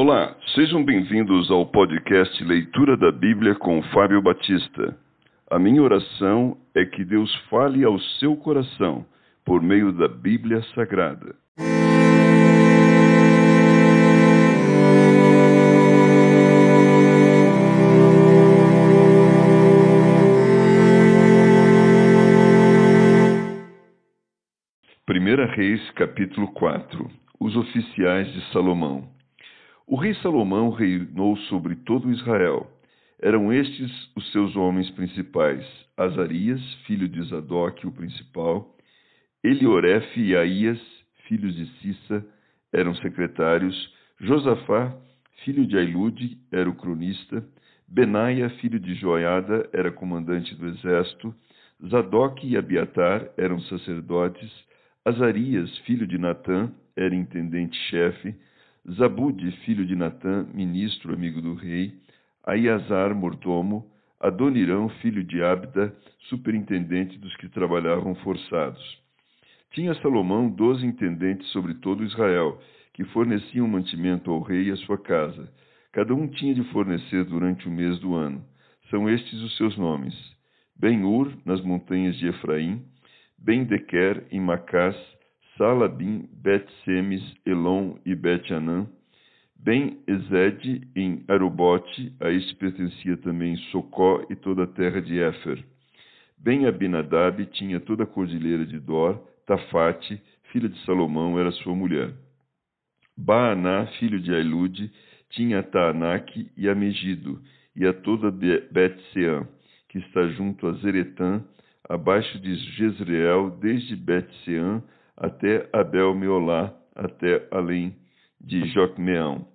Olá, sejam bem-vindos ao podcast Leitura da Bíblia com Fábio Batista. A minha oração é que Deus fale ao seu coração por meio da Bíblia Sagrada. Primeira Reis, capítulo 4 Os oficiais de Salomão. O rei Salomão reinou sobre todo Israel. Eram estes os seus homens principais: Azarias, filho de Zadok, o principal, Eliorefe e Aías, filhos de Cissa, eram secretários, Josafá, filho de Ailude, era o cronista, Benaia, filho de Joiada, era comandante do exército, Zadok e Abiatar eram sacerdotes, Azarias, filho de Natã, era intendente-chefe, Zabude, filho de Natã, ministro amigo do rei, Aiazar, mordomo, Adonirão, filho de Abda, superintendente dos que trabalhavam forçados. Tinha Salomão doze intendentes sobre todo Israel, que forneciam mantimento ao rei e à sua casa. Cada um tinha de fornecer durante o mês do ano. São estes os seus nomes: Ben-Ur, nas montanhas de Efraim, Ben-Dequer, em Macás, Salabim, Bet-Semes, Elon e Bet-Anã, Ben-Ezed em Arubote, a este pertencia também Socó e toda a terra de Éfer. Ben-Abinadab tinha toda a cordilheira de Dor, Tafate, filha de Salomão, era sua mulher. Baaná, filho de Ailude, tinha a e a Megido, e a toda Bet-Seã, que está junto a Zeretã, abaixo de Jezreel, desde Bet-Seã até Abel-Meolá, até além de Jocmeão.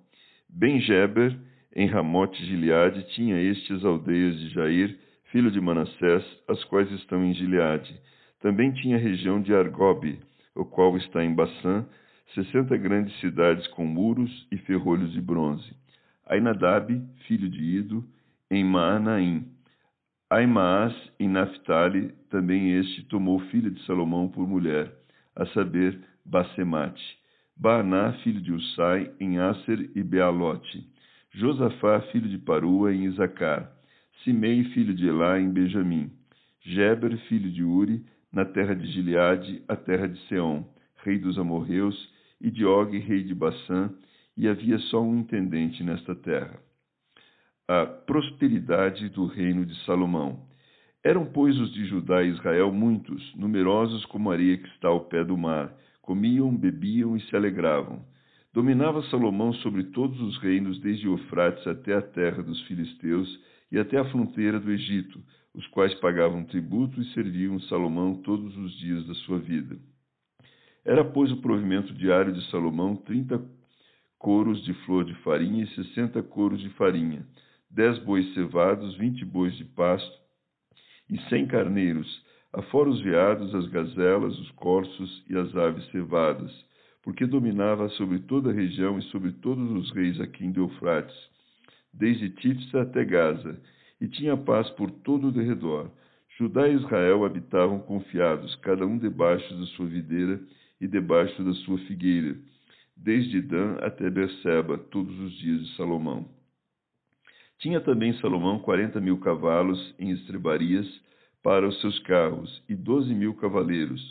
Ben-Geber, em Ramote Gileade, tinha estes aldeias de Jair, filho de Manassés, as quais estão em Gileade. Também tinha a região de Argobe, o qual está em Baçã, sessenta grandes cidades com muros e ferrolhos de bronze. Ainadab, filho de Ido, em Maanaim. Aimaas, em Naphtali, também este tomou filha de Salomão por mulher a saber, Basemate. Baaná, filho de Usai, em Aser e Bealote. Josafá, filho de Parua, em Isacar. Simei, filho de Elá, em Benjamim. Geber, filho de Uri, na terra de Gileade, a terra de Seom, rei dos amorreus, e de Og, rei de Bassã, e havia só um intendente nesta terra. A prosperidade do reino de Salomão. Eram, pois, os de Judá e Israel muitos, numerosos como a areia que está ao pé do mar. Comiam, bebiam e se alegravam. Dominava Salomão sobre todos os reinos, desde Eufrates até a terra dos filisteus e até a fronteira do Egito, os quais pagavam tributo e serviam Salomão todos os dias da sua vida. Era, pois, o provimento diário de Salomão trinta coros de flor de farinha e sessenta coros de farinha, dez bois cevados, vinte bois de pasto, e cem carneiros, afora os veados, as gazelas, os corços e as aves cevadas, porque dominava sobre toda a região e sobre todos os reis aqui em Eufrates, desde Tifsa até Gaza, e tinha paz por todo o derredor. Judá e Israel habitavam confiados, cada um debaixo da sua videira e debaixo da sua figueira, desde Dan até Berseba, todos os dias de Salomão. Tinha também Salomão quarenta mil cavalos em estrebarias para os seus carros e doze mil cavaleiros.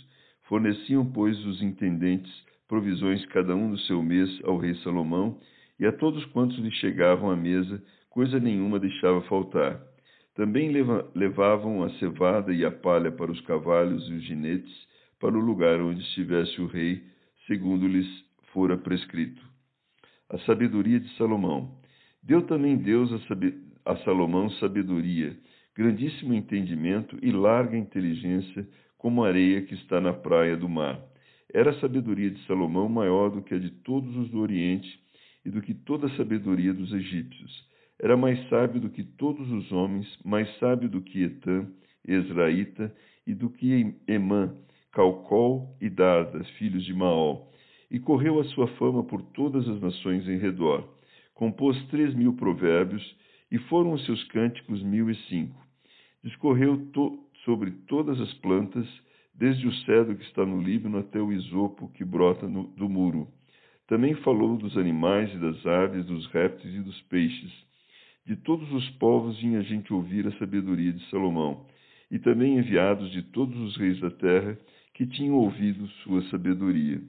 Forneciam, pois, os intendentes provisões cada um do seu mês ao rei Salomão, e a todos quantos lhe chegavam à mesa, coisa nenhuma deixava faltar. Também levavam a cevada e a palha para os cavalos e os ginetes, para o lugar onde estivesse o rei, segundo lhes fora prescrito. A sabedoria de Salomão. Deu também Deus a, a Salomão sabedoria, grandíssimo entendimento e larga inteligência, como a areia que está na praia do mar. Era a sabedoria de Salomão maior do que a de todos os do Oriente e do que toda a sabedoria dos egípcios. Era mais sábio do que todos os homens, mais sábio do que Etã, Ezraíta, e do que Emã, Calcol e Dardas, filhos de Maol. E correu a sua fama por todas as nações em redor compôs três mil provérbios, e foram os seus cânticos mil e cinco. Discorreu to sobre todas as plantas, desde o cedro que está no Líbano até o isopo que brota no, do muro. Também falou dos animais e das aves, dos répteis e dos peixes. De todos os povos vinha gente ouvir a sabedoria de Salomão, e também enviados de todos os reis da terra que tinham ouvido sua sabedoria.